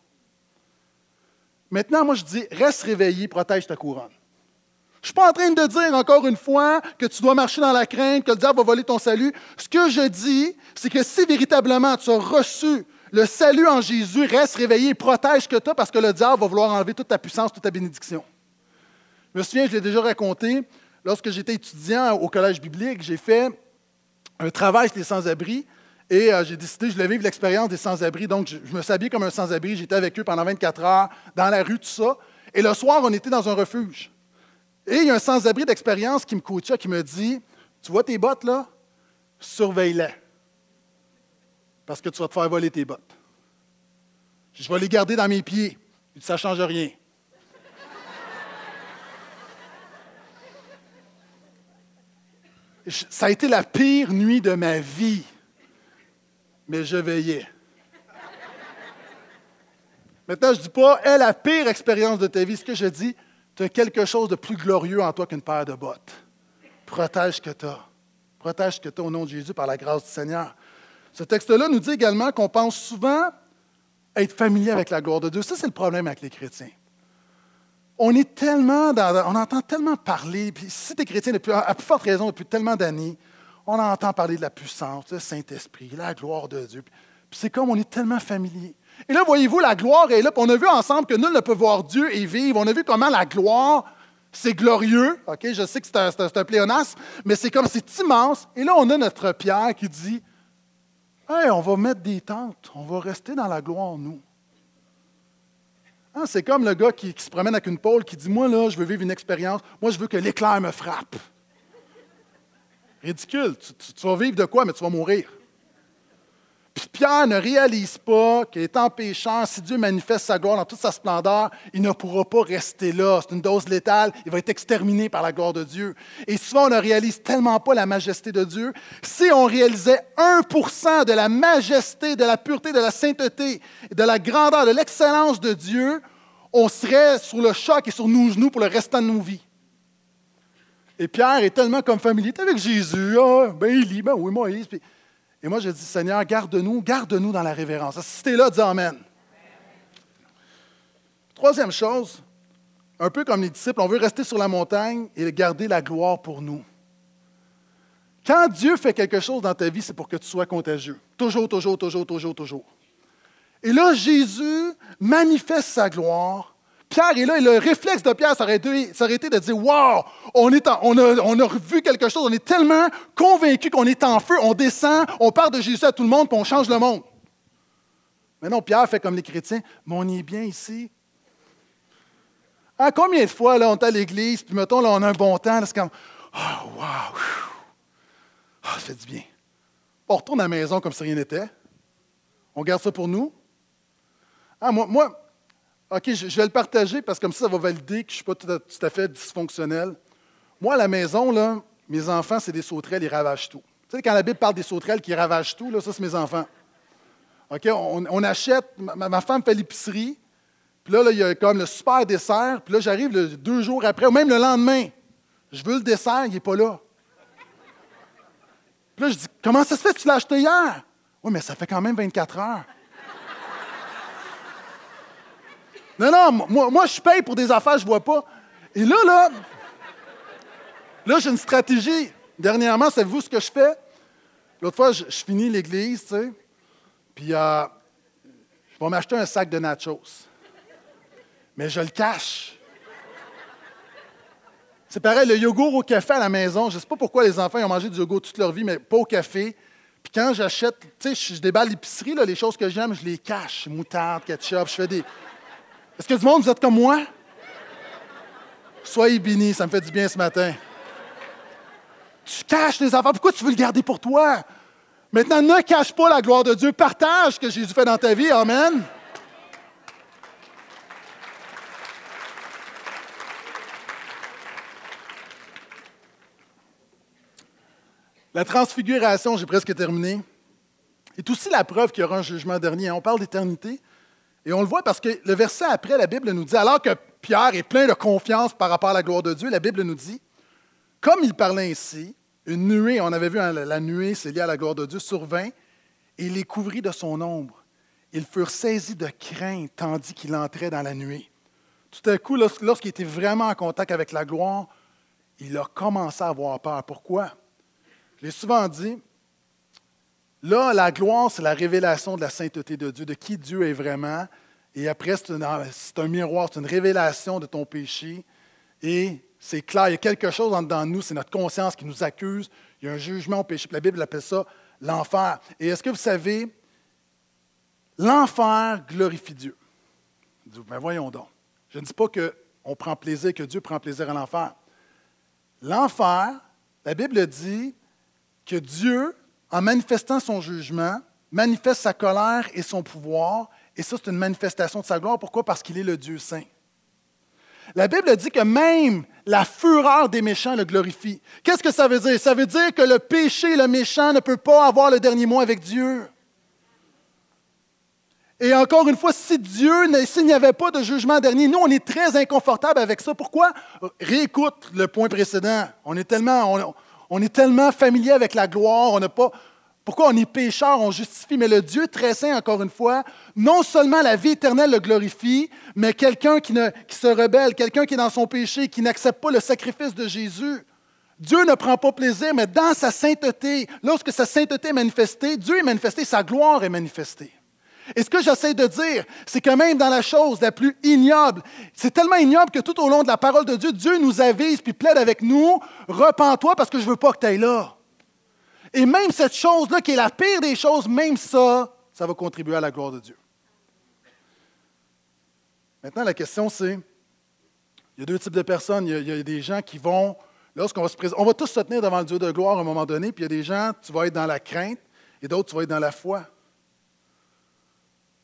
Maintenant, moi, je dis, reste réveillé, protège ta couronne. Je ne suis pas en train de dire encore une fois que tu dois marcher dans la crainte, que le diable va voler ton salut. Ce que je dis, c'est que si véritablement tu as reçu le salut en Jésus, reste réveillé protège que tu parce que le diable va vouloir enlever toute ta puissance, toute ta bénédiction. Je me souviens, je l'ai déjà raconté, lorsque j'étais étudiant au collège biblique, j'ai fait un travail les sans-abri et euh, j'ai décidé, je voulais vivre l'expérience des sans-abri. Donc, je, me suis habillé comme un sans-abri, j'étais avec eux pendant 24 heures, dans la rue, tout ça. Et le soir, on était dans un refuge. Et il y a un sans-abri d'expérience qui me coachait, qui me dit Tu vois tes bottes là? Surveille-les. Parce que tu vas te faire voler tes bottes. Je vais les garder dans mes pieds. Ça ne change rien. Ça a été la pire nuit de ma vie, mais je veillais. Maintenant, je ne dis pas, est la pire expérience de ta vie. Ce que je dis, tu as quelque chose de plus glorieux en toi qu'une paire de bottes. Protège que tu as. Protège que tu au nom de Jésus par la grâce du Seigneur. Ce texte-là nous dit également qu'on pense souvent être familier avec la gloire de Dieu. Ça, c'est le problème avec les chrétiens on est tellement on entend tellement parler, puis si tu es chrétien depuis, à plus forte raison depuis tellement d'années, on entend parler de la puissance, le Saint-Esprit, la gloire de Dieu. Puis c'est comme on est tellement familier. Et là, voyez-vous, la gloire est là. Puis on a vu ensemble que nul ne peut voir Dieu et vivre. On a vu comment la gloire, c'est glorieux. OK, je sais que c'est un, un, pléonasme, mais c'est comme c'est immense. Et là, on a notre Pierre qui dit Hey, on va mettre des tentes, on va rester dans la gloire, nous. Ah, c'est comme le gars qui, se promène avec une pôle qui dit Moi, là, je veux vivre une expérience. Moi, je veux que l'éclair me frappe. Ridicule. Tu, vas vivre de quoi, mais tu vas mourir. Puis Pierre ne réalise pas qu'étant pécheur, si Dieu manifeste sa gloire dans toute sa splendeur, il ne pourra pas rester là. C'est une dose létale. Il va être exterminé par la gloire de Dieu. Et souvent, on ne réalise tellement pas la majesté de Dieu. Si on réalisait 1% de la majesté, de la pureté, de la sainteté, de la grandeur, de l'excellence de Dieu, on serait sur le choc et sur nos genoux pour le restant de nos vies. Et Pierre est tellement comme familier. avec Jésus. Ah, ben Élie, ben oui, Moïse. Et moi, je dis, Seigneur, garde-nous, garde-nous dans la révérence. Si tu es là, dis Amen. Troisième chose, un peu comme les disciples, on veut rester sur la montagne et garder la gloire pour nous. Quand Dieu fait quelque chose dans ta vie, c'est pour que tu sois contagieux. Toujours, toujours, toujours, toujours, toujours. Et là, Jésus manifeste sa gloire. Pierre est là, et le réflexe de Pierre, ça aurait été, de dire Wow, on, a, vu quelque chose, on est tellement convaincu qu'on est en feu, on descend, on parle de Jésus à tout le monde, puis on change le monde. Mais non, Pierre fait comme les chrétiens Mais on est bien ici. Ah, combien de fois là, on est à l'église, puis mettons, là, on a un bon temps, c'est comme Oh, wow, oh, ça fait du bien. On retourne à la maison comme si rien n'était. On garde ça pour nous. Ah, moi, moi OK, je, vais le partager parce que comme ça, ça va valider que je ne suis pas tout à, fait dysfonctionnel. Moi, à la maison, là, mes enfants, c'est des sauterelles, ils ravagent tout. Tu sais, quand la Bible parle des sauterelles qui ravagent tout, là, ça, c'est mes enfants. OK, on, achète, ma, femme fait l'épicerie, puis là, il y a comme le super dessert, puis là, j'arrive deux jours après, ou même le lendemain. Je veux le dessert, il n'est pas là. Puis là, je dis, comment ça se fait que tu l'as acheté hier? Oui, mais ça fait quand même 24 heures. Non, non, moi, moi, je paye pour des affaires, je ne vois pas. Et là, là, là, j'ai une stratégie. Dernièrement, savez-vous ce que je fais? L'autre fois, je, finis l'église, tu sais, puis euh, je vais m'acheter un sac de nachos. Mais je le cache. C'est pareil, le yogourt au café à la maison, je ne sais pas pourquoi les enfants ont mangé du yogourt toute leur vie, mais pas au café. Puis quand j'achète, tu sais, je déballe l'épicerie, les choses que j'aime, je les cache. Moutarde, ketchup, je fais des, est-ce que du monde, vous êtes comme moi? Soyez bénis, ça me fait du bien ce matin. Tu caches les affaires. Pourquoi tu veux le garder pour toi? Maintenant, ne cache pas la gloire de Dieu. Partage ce que Jésus fait dans ta vie. Amen. La transfiguration, j'ai presque terminé. est aussi la preuve qu'il y aura un jugement dernier. On parle d'éternité. Et on le voit parce que le verset après, la Bible nous dit, alors que Pierre est plein de confiance par rapport à la gloire de Dieu, la Bible nous dit, comme il parlait ainsi, une nuée, on avait vu la nuée, c'est lié à la gloire de Dieu, survint et il les couvrit de son ombre. Ils furent saisis de crainte tandis qu'il entrait dans la nuée. Tout à coup, lorsqu'il était vraiment en contact avec la gloire, il a commencé à avoir peur. Pourquoi? Je l'ai souvent dit, là, la gloire, c'est la révélation de la sainteté de Dieu, de qui Dieu est vraiment. Et après, c'est un, miroir, c'est une révélation de ton péché. Et c'est clair, il y a quelque chose en dedans de nous, c'est notre conscience qui nous accuse. Il y a un jugement au péché. La Bible appelle ça l'enfer. Et est-ce que vous savez, l'enfer glorifie Dieu. Mais voyons donc. Je ne dis pas qu'on prend plaisir, que Dieu prend plaisir à l'enfer. L'enfer, la Bible dit que Dieu, en manifestant son jugement, manifeste sa colère et son pouvoir, et ça, c'est une manifestation de sa gloire. Pourquoi? Parce qu'il est le Dieu saint. La Bible dit que même la fureur des méchants le glorifie. Qu'est-ce que ça veut dire? Ça veut dire que le péché, le méchant ne peut pas avoir le dernier mot avec Dieu. Et encore une fois, si Dieu, s'il n'y avait pas de jugement dernier, nous, on est très inconfortable avec ça. Pourquoi? Réécoute le point précédent. On est tellement, on est tellement familier avec la gloire, on n'a pas, pourquoi on est pécheur, on justifie, mais le Dieu très saint, encore une fois, non seulement la vie éternelle le glorifie, mais quelqu'un qui, qui se rebelle, quelqu'un qui est dans son péché, qui n'accepte pas le sacrifice de Jésus. Dieu ne prend pas plaisir, mais dans sa sainteté, lorsque sa sainteté est manifestée, Dieu est manifesté, sa gloire est manifestée. Et ce que j'essaie de dire, c'est que même dans la chose la plus ignoble, c'est tellement ignoble que tout au long de la parole de Dieu, Dieu nous avise puis plaide avec nous, repens-toi parce que je ne veux pas que tu ailles là. Et même cette chose-là, qui est la pire des choses, même ça, ça va contribuer à la gloire de Dieu. Maintenant, la question, c'est, il y a deux types de personnes. Il y a, des gens qui vont, lorsqu'on va se présenter, on va tous se tenir devant le Dieu de gloire à un moment donné, puis il y a des gens, tu vas être dans la crainte, et d'autres, tu vas être dans la foi.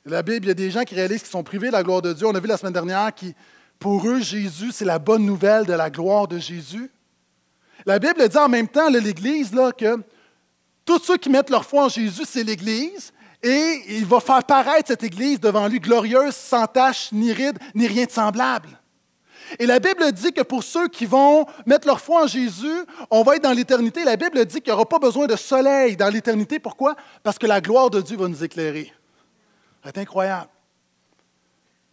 La Bible, il y a des gens qui réalisent qu'ils sont privés de la gloire de Dieu. On a vu la semaine dernière qui, pour eux, Jésus, c'est la bonne nouvelle de la gloire de Jésus. La Bible dit en même temps, l'Église, que tous ceux qui mettent leur foi en Jésus, c'est l'Église. Et il va faire paraître cette Église devant lui glorieuse, sans tache, ni ride, ni rien de semblable. Et la Bible dit que pour ceux qui vont mettre leur foi en Jésus, on va être dans l'éternité. La Bible dit qu'il n'y aura pas besoin de soleil dans l'éternité. Pourquoi? Parce que la gloire de Dieu va nous éclairer. C'est incroyable.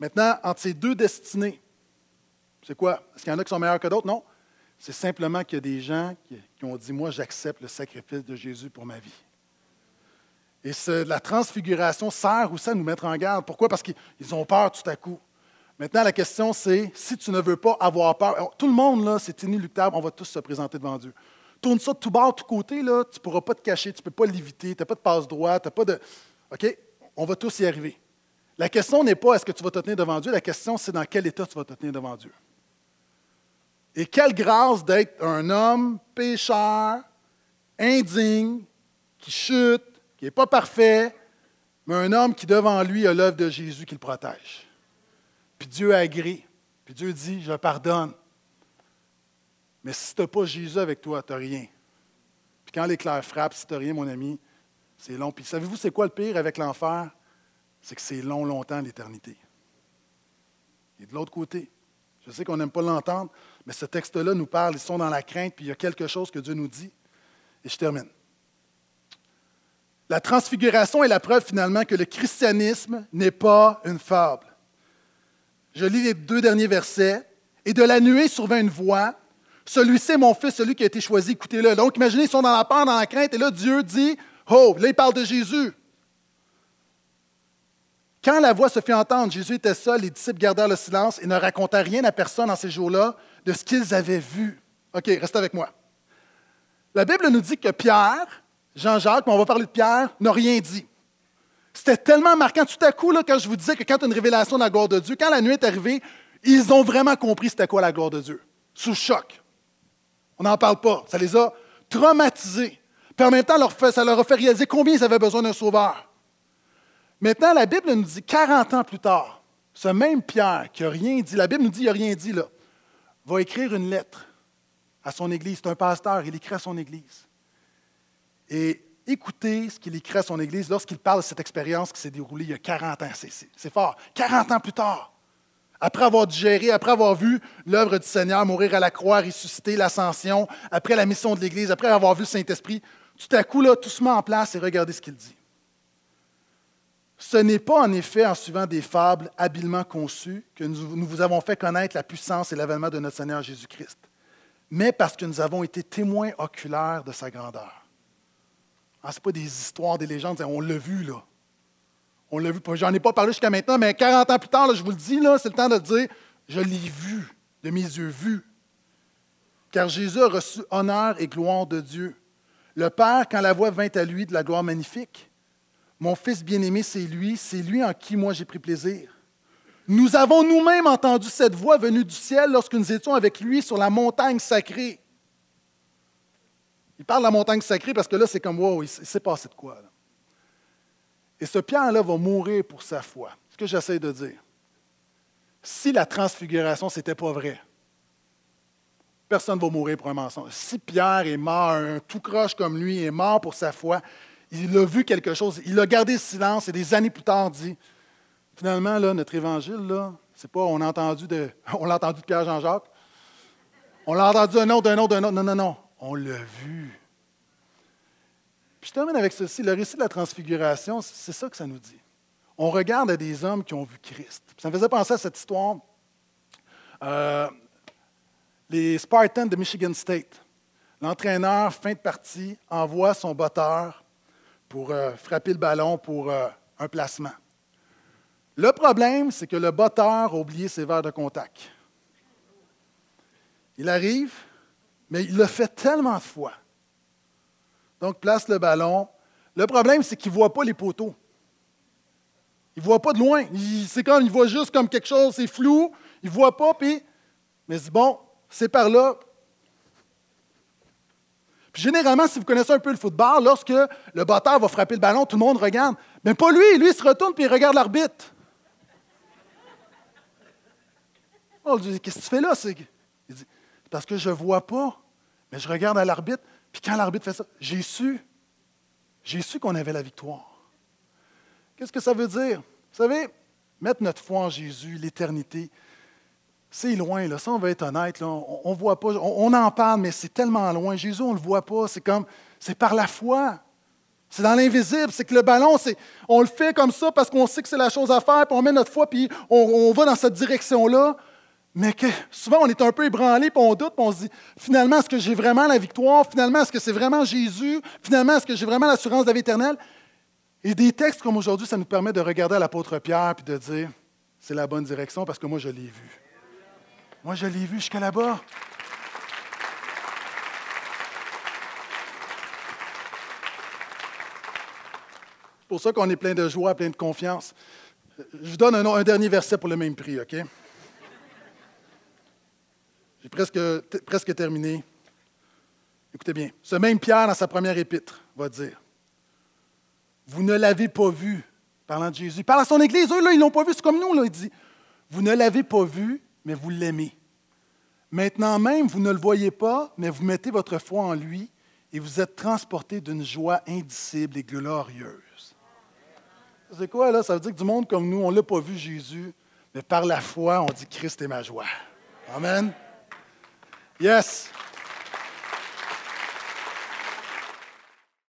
Maintenant, entre ces deux destinées, c'est quoi? Est-ce qu'il y en a qui sont meilleurs que d'autres? Non. C'est simplement qu'il y a des gens qui, ont dit, moi, j'accepte le sacrifice de Jésus pour ma vie. Et la transfiguration sert aussi à nous mettre en garde. Pourquoi? Parce qu'ils ont peur tout à coup. Maintenant, la question, c'est si tu ne veux pas avoir peur, tout le monde, là, c'est inéluctable, on va tous se présenter devant Dieu. Tourne ça de tout bord, de tout côté, là, tu ne pourras pas te cacher, tu ne peux pas l'éviter, tu n'as pas de passe droit, tu n'as pas de. OK? On va tous y arriver. La question n'est pas est-ce que tu vas te tenir devant Dieu, la question, c'est dans quel état tu vas te tenir devant Dieu. Et quelle grâce d'être un homme pécheur, indigne, qui chute, qui n'est pas parfait, mais un homme qui devant lui a l'œuvre de Jésus qui le protège. Puis Dieu agrée. Puis Dieu dit, je pardonne. Mais si tu n'as pas Jésus avec toi, tu n'as rien. Puis quand l'éclair frappe, si tu n'as rien, mon ami, c'est long. Puis savez-vous, c'est quoi le pire avec l'enfer? C'est que c'est long, longtemps, l'éternité. Et de l'autre côté, je sais qu'on n'aime pas l'entendre, mais ce texte-là nous parle, ils sont dans la crainte, puis il y a quelque chose que Dieu nous dit. Et je termine. La transfiguration est la preuve finalement que le christianisme n'est pas une fable. Je lis les deux derniers versets. Et de la nuée survint une voix. Celui-ci est mon fils, celui qui a été choisi, écoutez-le. Donc imaginez, ils sont dans la peur, dans la crainte, et là Dieu dit, oh, là il parle de Jésus. Quand la voix se fit entendre, Jésus était seul, les disciples gardèrent le silence et ne racontaient rien à personne en ces jours-là de ce qu'ils avaient vu. OK, reste avec moi. La Bible nous dit que Pierre, Jean-Jacques, on va parler de Pierre, n'a rien dit. C'était tellement marquant. Tout à coup, là, quand je vous disais que quand une révélation de la gloire de Dieu, quand la nuit est arrivée, ils ont vraiment compris c'était quoi la gloire de Dieu. Sous choc. On n'en parle pas. Ça les a traumatisés. Puis en même temps, ça leur a fait réaliser combien ils avaient besoin d'un sauveur. Maintenant, la Bible nous dit 40 ans plus tard, ce même Pierre qui n'a rien dit, la Bible nous dit qu'il n'a rien dit là, va écrire une lettre à son Église. C'est un pasteur, il écrit à son Église. Et écoutez ce qu'il écrit à son Église lorsqu'il parle de cette expérience qui s'est déroulée il y a 40 ans. C'est fort. 40 ans plus tard, après avoir digéré, après avoir vu l'œuvre du Seigneur mourir à la croix, ressusciter, l'ascension, après la mission de l'Église, après avoir vu le Saint-Esprit, tout à coup, là, tout se met en place et regardez ce qu'il dit. Ce n'est pas en effet en suivant des fables habilement conçues que nous vous avons fait connaître la puissance et l'avènement de notre Seigneur Jésus-Christ, mais parce que nous avons été témoins oculaires de sa grandeur. Ah, ce n'est pas des histoires, des légendes, on l'a vu là. On l'a vu, j'en ai pas parlé jusqu'à maintenant, mais 40 ans plus tard, je vous le dis, c'est le temps de dire, je l'ai vu, de mes yeux vus. Car Jésus a reçu honneur et gloire de Dieu. Le Père, quand la voix vint à lui de la gloire magnifique, mon Fils bien-aimé, c'est lui, c'est lui en qui moi j'ai pris plaisir. Nous avons nous-mêmes entendu cette voix venue du ciel lorsque nous étions avec lui sur la montagne sacrée. Il parle de la montagne sacrée parce que là, c'est comme, wow, il s'est passé de quoi? Et ce Pierre-là va mourir pour sa foi. Ce que j'essaie de dire. Si la transfiguration, ce n'était pas vrai, personne ne va mourir pour un mensonge. Si Pierre est mort, un tout croche comme lui est mort pour sa foi, il a vu quelque chose, il a gardé le silence et des années plus tard dit finalement, là, notre évangile, là, c'est pas on a entendu de, on l'a entendu de Pierre Jean-Jacques, on l'a entendu d'un autre, d'un autre, d'un autre. Non, non, non, on l'a vu. Puis je termine avec ceci. Le récit de la transfiguration, c'est ça que ça nous dit. On regarde des hommes qui ont vu Christ. Ça me faisait penser à cette histoire. Euh, les Spartans de Michigan State. L'entraîneur, fin de partie, envoie son botteur pour euh, frapper le ballon pour euh, un placement. Le problème, c'est que le botteur a oublié ses verres de contact. Il arrive, mais il le fait tellement de fois donc, place le ballon. Le problème, c'est qu'il ne voit pas les poteaux. Il ne voit pas de loin. C'est comme, il voit juste comme quelque chose, c'est flou. Il ne voit pas, puis, mais c'est bon, c'est par là. Puis généralement, si vous connaissez un peu le football, lorsque le batteur va frapper le ballon, tout le monde regarde. Mais pas lui, lui, il se retourne puis il regarde l'arbitre. Dit Qu'est-ce que tu fais là? Il dit Parce que je ne vois pas, mais je regarde à l'arbitre. Puis quand l'arbitre fait ça, j'ai su, j'ai su qu'on avait la victoire. Qu'est-ce que ça veut dire? Vous savez, mettre notre foi en Jésus, l'éternité, c'est loin, là. ça on va être honnête, on ne voit pas, on, en parle, mais c'est tellement loin. Jésus, on ne le voit pas, c'est comme, c'est par la foi. C'est dans l'invisible, c'est que le ballon, c'est, on le fait comme ça parce qu'on sait que c'est la chose à faire, puis on met notre foi, puis on, on va dans cette direction-là mais que souvent on est un peu ébranlé, puis on doute, puis on se dit finalement, est-ce que j'ai vraiment la victoire? Finalement, est-ce que c'est vraiment Jésus? Finalement, est-ce que j'ai vraiment l'assurance de la vie éternelle? Et des textes comme aujourd'hui, ça nous permet de regarder l'apôtre Pierre puis de dire c'est la bonne direction parce que moi, je l'ai vu. Moi, je l'ai vu jusqu'à là-bas. C'est pour ça qu'on est plein de joie, plein de confiance. Je vous donne un, un dernier verset pour le même prix, OK? J'ai presque, presque terminé. Écoutez bien. Ce même Pierre, dans sa première épître, va dire Vous ne l'avez pas vu, parlant de Jésus. Il parle à son Église, eux, là, ils ne l'ont pas vu, c'est comme nous. Là, il dit Vous ne l'avez pas vu, mais vous l'aimez. Maintenant même, vous ne le voyez pas, mais vous mettez votre foi en lui et vous êtes transportés d'une joie indicible et glorieuse. C'est quoi, là? Ça veut dire que du monde comme nous, on ne l'a pas vu, Jésus, mais par la foi, on dit Christ est ma joie. Amen. Yes.